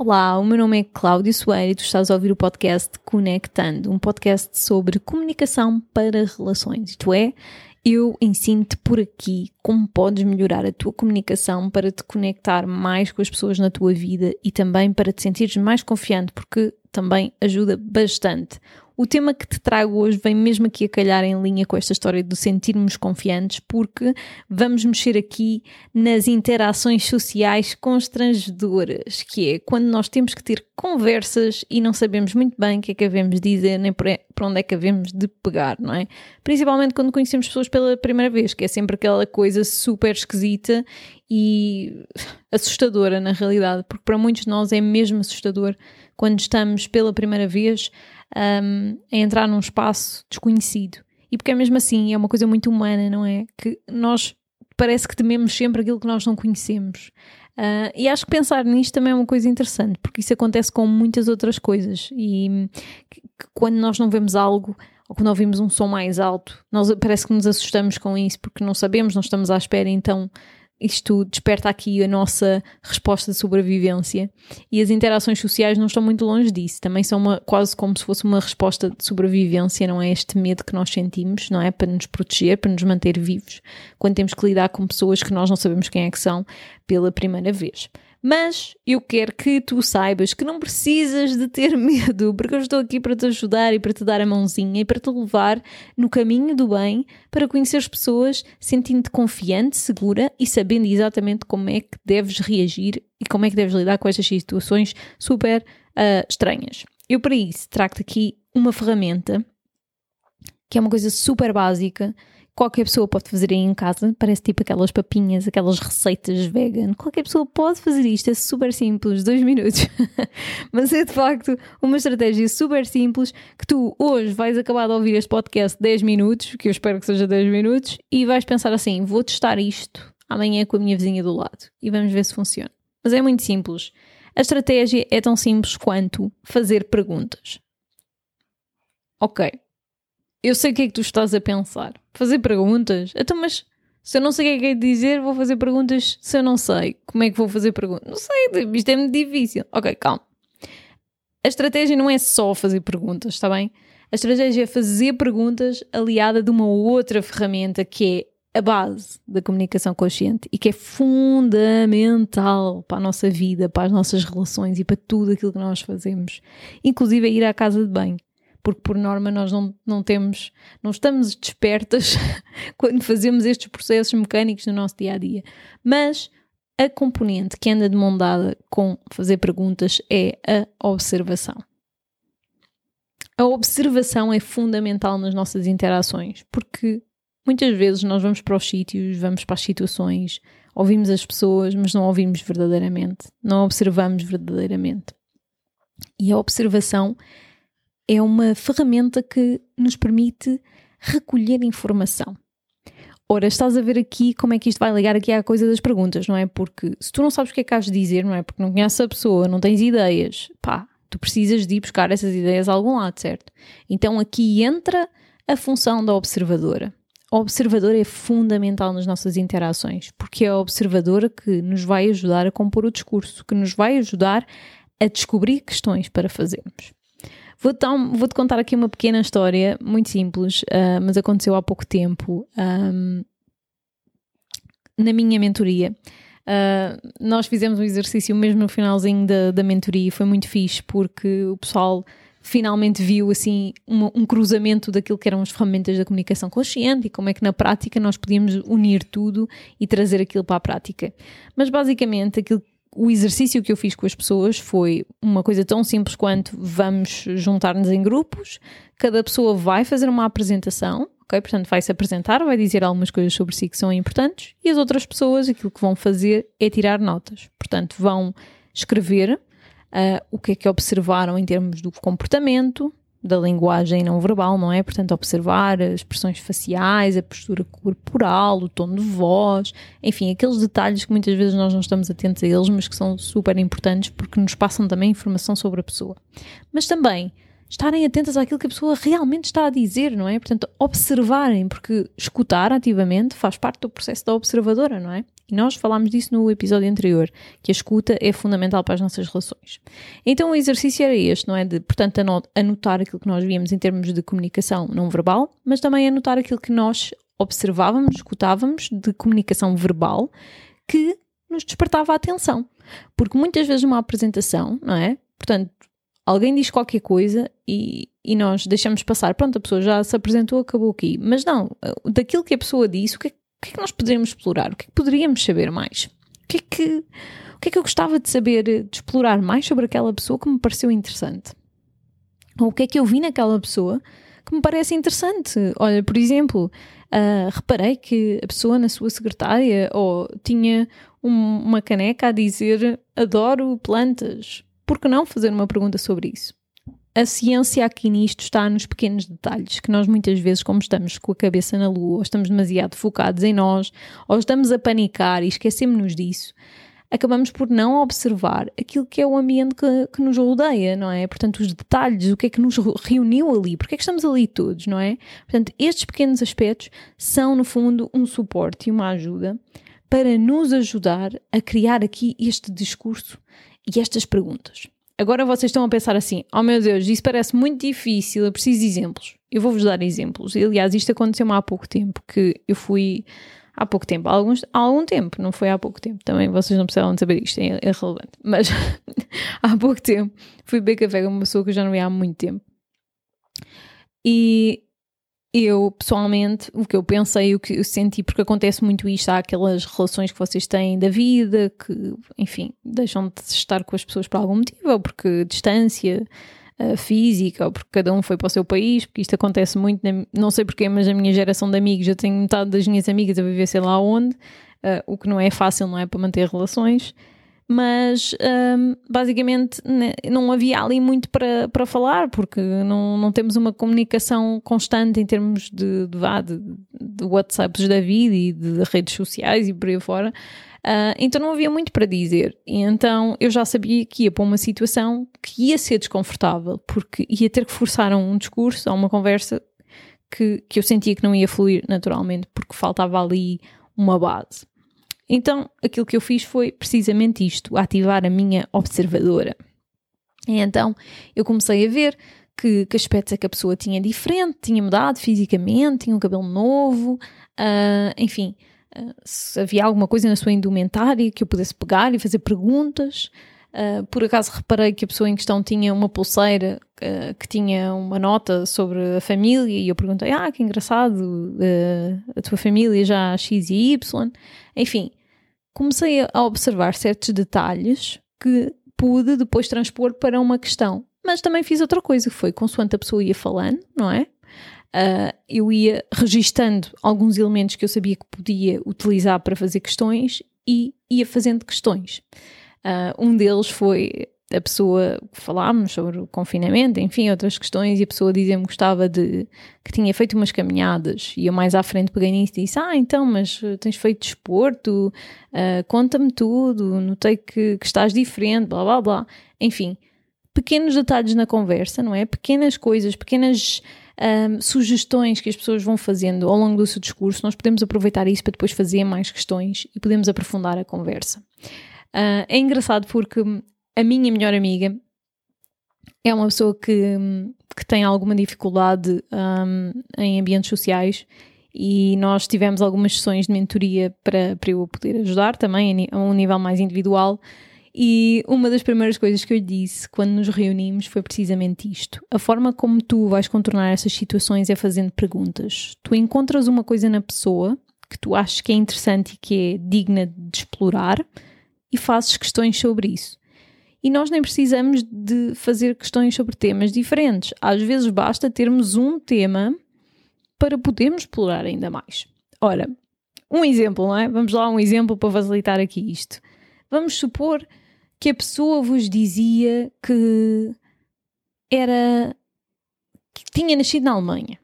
Olá, o meu nome é Cláudio Soeiro e tu estás a ouvir o podcast Conectando, um podcast sobre comunicação para relações. Isto é, eu ensino-te por aqui como podes melhorar a tua comunicação para te conectar mais com as pessoas na tua vida e também para te sentires mais confiante, porque também ajuda bastante. O tema que te trago hoje vem mesmo aqui a calhar em linha com esta história de sentirmos confiantes, porque vamos mexer aqui nas interações sociais constrangedoras, que é quando nós temos que ter conversas e não sabemos muito bem o que é que havemos de dizer, nem para onde é que havemos de pegar, não é? Principalmente quando conhecemos pessoas pela primeira vez, que é sempre aquela coisa super esquisita e assustadora na realidade, porque para muitos de nós é mesmo assustador quando estamos pela primeira vez um, a entrar num espaço desconhecido. E porque é mesmo assim, é uma coisa muito humana, não é? Que nós parece que tememos sempre aquilo que nós não conhecemos. Uh, e acho que pensar nisto também é uma coisa interessante, porque isso acontece com muitas outras coisas. E que, que quando nós não vemos algo, ou quando ouvimos um som mais alto, nós parece que nos assustamos com isso, porque não sabemos, não estamos à espera, então isto desperta aqui a nossa resposta de sobrevivência e as interações sociais não estão muito longe disso, também são uma, quase como se fosse uma resposta de sobrevivência, não é este medo que nós sentimos, não é? Para nos proteger, para nos manter vivos, quando temos que lidar com pessoas que nós não sabemos quem é que são pela primeira vez. Mas eu quero que tu saibas que não precisas de ter medo, porque eu estou aqui para te ajudar e para te dar a mãozinha e para te levar no caminho do bem para conhecer as pessoas sentindo-te confiante, segura e sabendo exatamente como é que deves reagir e como é que deves lidar com estas situações super uh, estranhas. Eu, para isso, trago-te aqui uma ferramenta que é uma coisa super básica qualquer pessoa pode fazer aí em casa, parece tipo aquelas papinhas, aquelas receitas vegan. Qualquer pessoa pode fazer isto, é super simples, dois minutos. Mas é de facto uma estratégia super simples que tu hoje vais acabar de ouvir este podcast 10 minutos, que eu espero que seja 10 minutos, e vais pensar assim: vou testar isto amanhã com a minha vizinha do lado e vamos ver se funciona. Mas é muito simples. A estratégia é tão simples quanto fazer perguntas. Ok, eu sei o que é que tu estás a pensar. Fazer perguntas? Então, mas se eu não sei o que é que é dizer, vou fazer perguntas se eu não sei. Como é que vou fazer perguntas? Não sei, isto é muito difícil. Ok, calma. A estratégia não é só fazer perguntas, está bem? A estratégia é fazer perguntas aliada de uma outra ferramenta que é a base da comunicação consciente e que é fundamental para a nossa vida, para as nossas relações e para tudo aquilo que nós fazemos, inclusive a ir à casa de banho porque por norma nós não, não temos, não estamos despertas quando fazemos estes processos mecânicos no nosso dia a dia. Mas a componente que anda de mão dada com fazer perguntas é a observação. A observação é fundamental nas nossas interações, porque muitas vezes nós vamos para os sítios, vamos para as situações, ouvimos as pessoas, mas não ouvimos verdadeiramente, não observamos verdadeiramente. E a observação é uma ferramenta que nos permite recolher informação. Ora, estás a ver aqui como é que isto vai ligar aqui à coisa das perguntas, não é? Porque se tu não sabes o que é que has de dizer, não é? Porque não conheces a pessoa, não tens ideias, pá, tu precisas de ir buscar essas ideias a algum lado, certo? Então aqui entra a função da observadora. A observadora é fundamental nas nossas interações, porque é a observadora que nos vai ajudar a compor o discurso, que nos vai ajudar a descobrir questões para fazermos. Vou-te vou contar aqui uma pequena história, muito simples, uh, mas aconteceu há pouco tempo. Um, na minha mentoria, uh, nós fizemos um exercício mesmo no finalzinho da, da mentoria e foi muito fixe porque o pessoal finalmente viu assim um, um, cruzamento daquilo que eram as ferramentas da comunicação consciente e como é que na prática nós podíamos unir tudo e trazer aquilo para a prática. Mas basicamente aquilo o exercício que eu fiz com as pessoas foi uma coisa tão simples quanto vamos juntar-nos em grupos, cada pessoa vai fazer uma apresentação, ok? Portanto, vai se apresentar, vai dizer algumas coisas sobre si que são importantes e as outras pessoas aquilo que vão fazer é tirar notas. Portanto, vão escrever uh, o que é que observaram em termos do comportamento, da linguagem não verbal, não é? Portanto, observar as expressões faciais, a postura corporal, o tom de voz, enfim, aqueles detalhes que muitas vezes nós não estamos atentos a eles, mas que são super importantes porque nos passam também informação sobre a pessoa. Mas também estarem atentas àquilo que a pessoa realmente está a dizer, não é? Portanto, observarem, porque escutar ativamente faz parte do processo da observadora, não é? E nós falámos disso no episódio anterior, que a escuta é fundamental para as nossas relações. Então o exercício era este, não é? De, portanto, anotar aquilo que nós víamos em termos de comunicação não verbal, mas também anotar aquilo que nós observávamos, escutávamos de comunicação verbal que nos despertava a atenção. Porque muitas vezes uma apresentação, não é? Portanto, alguém diz qualquer coisa e, e nós deixamos passar, pronto, a pessoa já se apresentou, acabou aqui. Mas não, daquilo que a pessoa disse, o que, é, o que é que nós poderíamos explorar? O que é que poderíamos saber mais? O que é que, o que, é que eu gostava de saber, de explorar mais sobre aquela pessoa que me pareceu interessante? Ou o que é que eu vi naquela pessoa que me parece interessante? Olha, por exemplo, uh, reparei que a pessoa na sua secretária ou tinha um, uma caneca a dizer adoro plantas. Por que não fazer uma pergunta sobre isso? A ciência aqui nisto está nos pequenos detalhes, que nós muitas vezes, como estamos com a cabeça na lua, ou estamos demasiado focados em nós, ou estamos a panicar e esquecemos-nos disso, acabamos por não observar aquilo que é o ambiente que, que, nos rodeia, não é? Portanto, os detalhes, o que é que nos reuniu ali, porque é que estamos ali todos, não é? Portanto, estes pequenos aspectos são, no fundo, um suporte e uma ajuda para nos ajudar a criar aqui este discurso e estas perguntas. Agora vocês estão a pensar assim: oh meu Deus, isso parece muito difícil, eu preciso de exemplos. Eu vou-vos dar exemplos. Aliás, isto aconteceu-me há pouco tempo, que eu fui há pouco tempo, há, alguns, há algum tempo, não foi há pouco tempo, também vocês não precisavam de saber isto, é, é relevante, mas há pouco tempo fui beber café com uma pessoa que eu já não ia há muito tempo. E eu, pessoalmente, o que eu pensei, o que eu senti, porque acontece muito isto, há aquelas relações que vocês têm da vida, que, enfim, deixam de estar com as pessoas por algum motivo, ou porque distância uh, física, ou porque cada um foi para o seu país, porque isto acontece muito, na, não sei porquê, mas na minha geração de amigos, eu tenho metade das minhas amigas a viver sei lá onde, uh, o que não é fácil, não é, para manter relações mas um, basicamente né, não havia ali muito para, para falar, porque não, não temos uma comunicação constante em termos de, de, de, WhatsApps da vida e de redes sociais e por aí fora. Uh, então não havia muito para dizer. E então eu já sabia que ia para uma situação que ia ser desconfortável, porque ia ter que forçar um discurso, a uma conversa que, que eu sentia que não ia fluir naturalmente, porque faltava ali uma base. Então, aquilo que eu fiz foi precisamente isto: ativar a minha observadora. E então, eu comecei a ver que, que aspectos é que a pessoa tinha diferente, tinha mudado fisicamente, tinha um cabelo novo, uh, enfim, uh, se havia alguma coisa na sua indumentária que eu pudesse pegar e fazer perguntas. Uh, por acaso reparei que a pessoa em questão tinha uma pulseira uh, que tinha uma nota sobre a família e eu perguntei, ah, que engraçado, uh, a tua família já X e Y. Enfim, comecei a observar certos detalhes que pude depois transpor para uma questão. Mas também fiz outra coisa, que foi consoante a pessoa ia falando, não é? Uh, eu ia registando alguns elementos que eu sabia que podia utilizar para fazer questões e ia fazendo questões. Uh, um deles foi a pessoa falámos sobre o confinamento, enfim, outras questões, e a pessoa dizia-me que gostava de que tinha feito umas caminhadas, e eu mais à frente peguei nisso e disse: Ah, então, mas eh, tens feito desporto, uh, conta-me tudo, notei que, que estás diferente, blá blá blá. Enfim, pequenos detalhes na conversa, não é? Pequenas coisas, pequenas. Um, sugestões que as pessoas vão fazendo ao longo do seu discurso, nós podemos aproveitar isso para depois fazer mais questões e podemos aprofundar a conversa. Uh, é engraçado porque a minha melhor amiga é uma pessoa que, que tem alguma dificuldade um, em ambientes sociais e nós tivemos algumas sessões de mentoria para, para eu poder ajudar também a um nível mais individual. E uma das primeiras coisas que eu disse quando nos reunimos foi precisamente isto. A forma como tu vais contornar essas situações é fazendo perguntas. Tu encontras uma coisa na pessoa que tu achas que é interessante e que é digna de explorar e fazes questões sobre isso. E nós nem precisamos de fazer questões sobre temas diferentes. Às vezes basta termos um tema para podermos explorar ainda mais. Ora, um exemplo, não é? Vamos lá, um exemplo para facilitar aqui isto. Vamos supor que a pessoa vos dizia que era. que tinha nascido na Alemanha,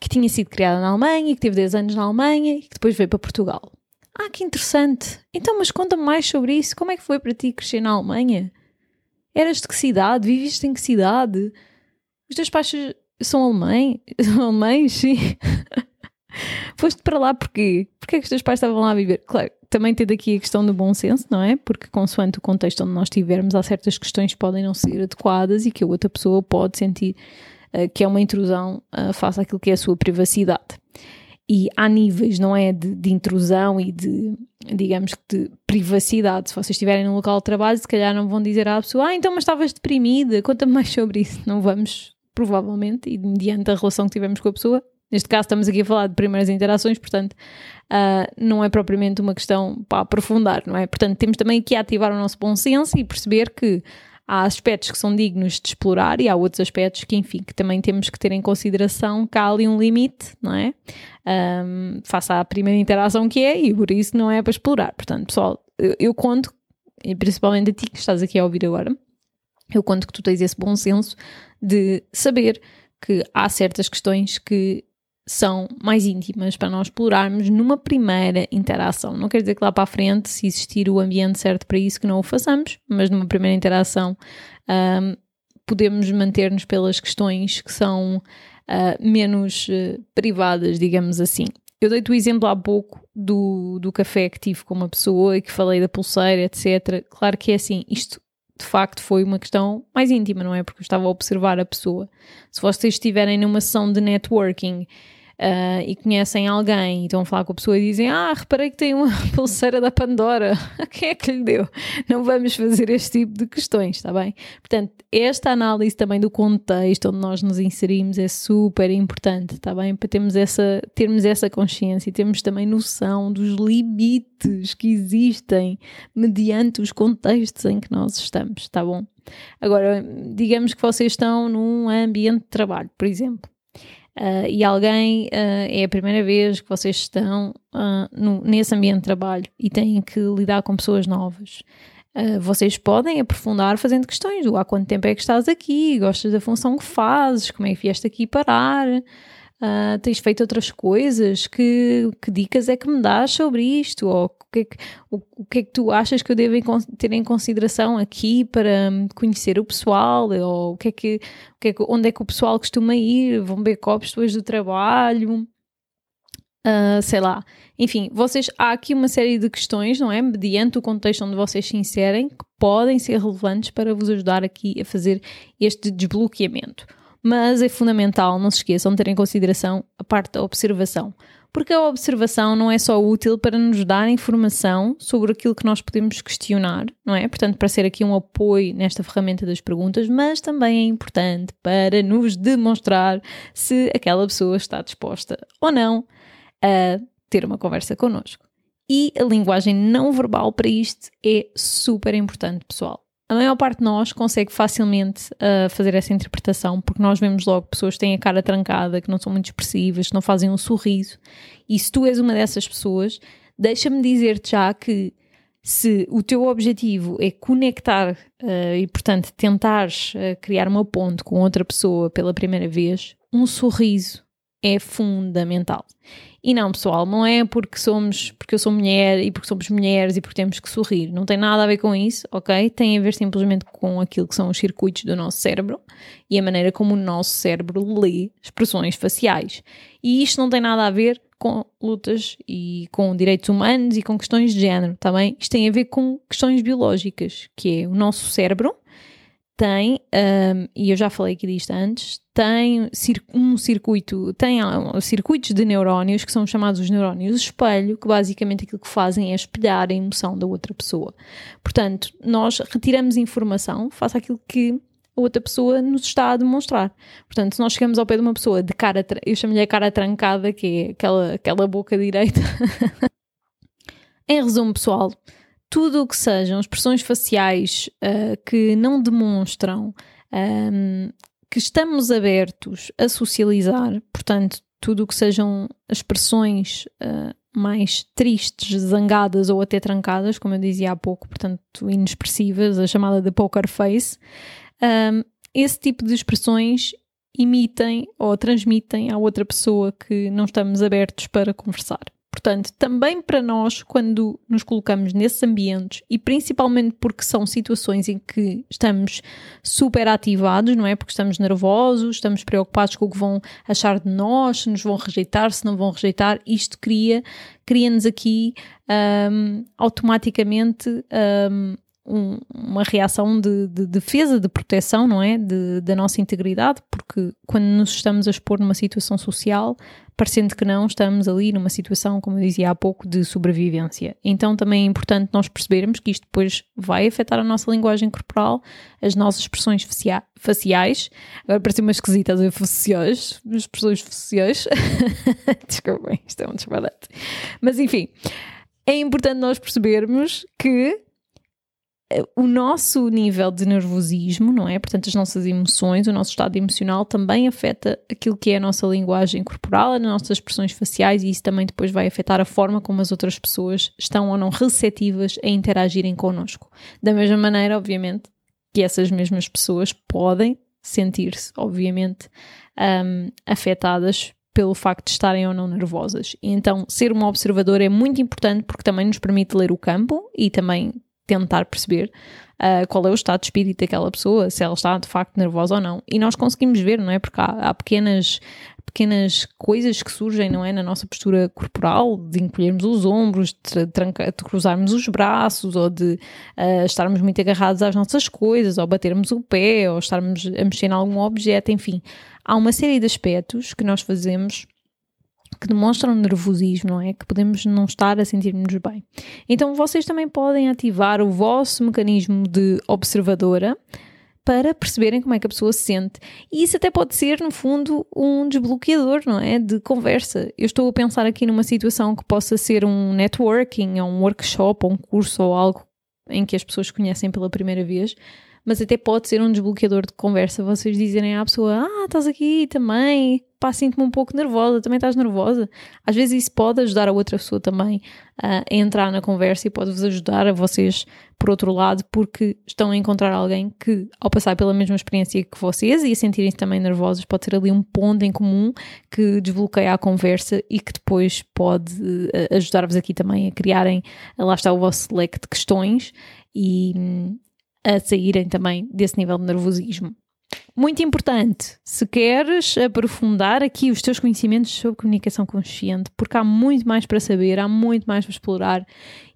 que tinha sido criada na Alemanha, que teve 10 anos na Alemanha e que depois veio para Portugal. Ah, que interessante! Então, mas conta-me mais sobre isso. Como é que foi para ti crescer na Alemanha? Eras de que cidade? Viviste em que cidade? Os teus pais são alemães? São alemães, sim. Foste para lá porquê? Porquê é que os teus pais estavam lá a viver? Claro, também ter daqui a questão do bom senso, não é? Porque consoante o contexto onde nós estivermos, há certas questões que podem não ser adequadas e que a outra pessoa pode sentir uh, que é uma intrusão uh, face àquilo que é a sua privacidade. E há níveis, não é? De, de intrusão e de, digamos que, de privacidade. Se vocês estiverem num local de trabalho, se calhar não vão dizer à pessoa, ah, então, mas estavas deprimida, conta-me mais sobre isso. Não vamos, provavelmente, e mediante a relação que tivemos com a pessoa, Neste caso, estamos aqui a falar de primeiras interações, portanto, uh, não é propriamente uma questão para aprofundar, não é? Portanto, temos também que ativar o nosso bom senso e perceber que há aspectos que são dignos de explorar e há outros aspectos que, enfim, que também temos que ter em consideração que há ali um limite, não é? Um, à primeira interação que é e por isso não é para explorar. Portanto, pessoal, eu, eu conto, e principalmente a ti que estás aqui a ouvir agora, eu conto que tu tens esse bom senso de saber que há certas questões que são mais íntimas para nós explorarmos numa primeira interação. Não quer dizer que lá para a frente, se existir o ambiente certo para isso, que não o façamos, mas numa primeira interação um, podemos manter-nos pelas questões que são uh, menos uh, privadas, digamos assim. Eu dei-te o exemplo há pouco do, do café que tive com uma pessoa e que falei da pulseira, etc. Claro que é assim, isto de facto foi uma questão mais íntima, não é? Porque eu estava a observar a pessoa. Se vocês estiverem numa sessão de networking uh, e conhecem alguém e estão a falar com a pessoa e dizem: Ah, reparei que tem uma pulseira da Pandora, quem é que lhe deu? Não vamos fazer este tipo de questões, está bem? Portanto, esta análise também do contexto onde nós nos inserimos é super importante, está bem? Para termos essa, termos essa consciência e termos também noção dos limites que existem mediante os contextos em que nós estamos, está bom? Agora, digamos que vocês estão num ambiente de trabalho, por exemplo. Uh, e alguém uh, é a primeira vez que vocês estão uh, no, nesse ambiente de trabalho e têm que lidar com pessoas novas. vocês podem aprofundar fazendo questões há quanto tempo é que estás aqui, gostas da função que fazes, como é que vieste aqui parar, Uh, tens feito outras coisas? Que, que dicas é que me dás sobre isto? Ou o que, é que, o, o que é que tu achas que eu devo ter em consideração aqui para hum, conhecer o pessoal? Ou o que é que, o que, é que onde é que o pessoal costuma ir? Vão beber copos depois do trabalho? Uh, sei lá. Enfim, vocês há aqui uma série de questões, não é? Mediante o contexto onde vocês se inserem, que podem ser relevantes para vos ajudar aqui a fazer este desbloqueamento mas é fundamental, não se esqueçam de ter em consideração a parte da observação, porque a observação não é só útil para nos dar informação sobre aquilo que nós podemos questionar, não é? Portanto, para ser aqui um apoio nesta ferramenta das perguntas, mas também é importante para nos demonstrar se aquela pessoa está disposta ou não a ter uma conversa connosco. E a linguagem não verbal para isto é super importante, pessoal a maior parte de nós consegue facilmente uh, fazer essa interpretação, porque nós vemos logo pessoas que têm a cara trancada, que não são muito expressivas, que não fazem um sorriso. E se tu és uma dessas pessoas, deixa-me dizer-te já que se o teu objetivo é conectar uh, e, portanto, tentares uh, criar uma ponte com outra pessoa pela primeira vez, um sorriso é fundamental. E não, pessoal, não é porque somos, porque eu sou mulher e porque somos mulheres e porque temos que sorrir. Não tem nada a ver com isso, ok? Tem a ver simplesmente com aquilo que são os circuitos do nosso cérebro e a maneira como o nosso cérebro lê expressões faciais. E isto não tem nada a ver com lutas e com direitos humanos e com questões de género, tá bem? Isto tem a ver com questões biológicas, que é o nosso cérebro tem, um, e eu já falei aqui disto antes, tem um circuito, tem circuitos de neurónios que são chamados os neurónios espelho, que basicamente aquilo que fazem é espelhar a emoção da outra pessoa. Portanto, nós retiramos informação, face aquilo que a outra pessoa nos está a demonstrar. Portanto, se nós chegamos ao pé de uma pessoa de cara, eu chamo-lhe a cara trancada, que é aquela, aquela boca direita. em resumo, pessoal, tudo o que sejam expressões faciais uh, que não demonstram um, ehm, que estamos abertos a socializar, portanto, tudo o que sejam expressões uh, mais tristes, zangadas ou até trancadas, como eu dizia há pouco, portanto, inexpressivas, a chamada de poker face, um, ehm, esse tipo de expressões imitem ou transmitem à outra pessoa que não estamos abertos para conversar. Portanto, também para nós, quando nos colocamos nesses ambientes, e principalmente porque são situações em que estamos super ativados, não é? Porque estamos nervosos, estamos preocupados com o que vão achar de nós, se nos vão rejeitar, se não vão rejeitar, isto cria, cria-nos aqui um, automaticamente um, um, uma reação de, de, defesa, de proteção, não é? De, da nossa integridade, porque quando nos estamos a expor numa situação social, parecendo que não, estamos ali numa situação, como eu dizia há pouco, de sobrevivência. Então também é importante nós percebermos que isto depois vai afetar a nossa linguagem corporal, as nossas expressões faciais. Agora parece uma esquisita dizer faciais, expressões faciais. Desculpem, isto é um disparate. Mas enfim, é importante nós percebermos que o nosso nível de nervosismo, não é? Portanto, as nossas emoções, o nosso estado emocional também afeta aquilo que é a nossa linguagem corporal, as nossas expressões faciais e isso também depois vai afetar a forma como as outras pessoas estão ou não receptivas a interagirem connosco. Da mesma maneira, obviamente, que essas mesmas pessoas podem sentir-se, obviamente, um, afetadas pelo facto de estarem ou não nervosas. Então, ser uma observadora é muito importante porque também nos permite ler o campo e também tentar perceber uh, qual é o estado de espírito daquela pessoa, se ela está de facto nervosa ou não. E nós conseguimos ver, não é? Porque há, há pequenas pequenas coisas que surgem, não é, na nossa postura corporal, de encolhermos os ombros, de, tranca, de cruzarmos os braços, ou de uh, estarmos muito agarrados às nossas coisas, ou batermos o pé, ou estarmos a mexer em algum objeto, enfim. Há uma série de aspectos que nós fazemos que demonstram nervosismo, não é? Que podemos não estar a sentir-nos bem. Então vocês também podem ativar o vosso mecanismo de observadora para perceberem como é que a pessoa se sente. E isso até pode ser, no fundo, um desbloqueador, não é? De conversa. Eu estou a pensar aqui numa situação que possa ser um networking, ou um workshop, ou um curso, ou algo em que as pessoas conhecem pela primeira vez mas até pode ser um desbloqueador de conversa. Vocês dizerem à pessoa: Ah, estás aqui também, pá, sinto-me um pouco nervosa, também estás nervosa. Às vezes isso pode ajudar a outra pessoa também a entrar na conversa e pode-vos ajudar a vocês, por outro lado, porque estão a encontrar alguém que, ao passar pela mesma experiência que vocês e a sentirem-se também nervosos, pode ter ali um ponto em comum que desbloqueia a conversa e que depois pode uh, ajudar-vos aqui também a criarem, lá está o vosso leque de questões e, a saírem também desse nível de nervosismo. Muito importante, se queres aprofundar aqui os teus conhecimentos sobre comunicação consciente, porque há muito mais para saber, há muito mais para explorar,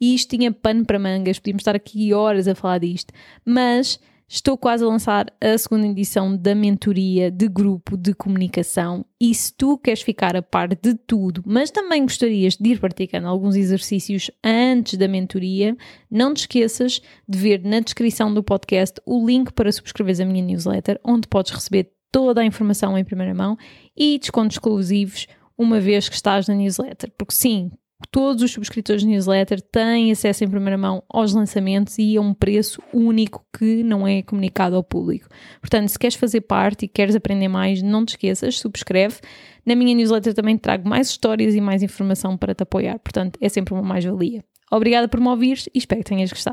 e isto tinha pano para mangas, podíamos estar aqui horas a falar disto, mas Estou quase a lançar a segunda edição da mentoria de grupo de comunicação e se tu queres ficar a par de tudo, mas também gostarias de ir praticando alguns exercícios antes da mentoria, não te esqueças de ver na descrição do podcast o link para subscreveres a minha newsletter, onde podes receber toda a informação em primeira mão e descontos exclusivos uma vez que estás na newsletter. Porque sim, todos os subscritores de newsletter têm acesso em primeira mão aos lançamentos e a um preço único que não é comunicado ao público. Portanto, se queres fazer parte e queres aprender mais, não te esqueças, subscreve. Na minha newsletter também trago mais histórias e mais informação para te apoiar, portanto, é sempre uma mais-valia. Obrigada por me ouvires e espero que tenhas gostado.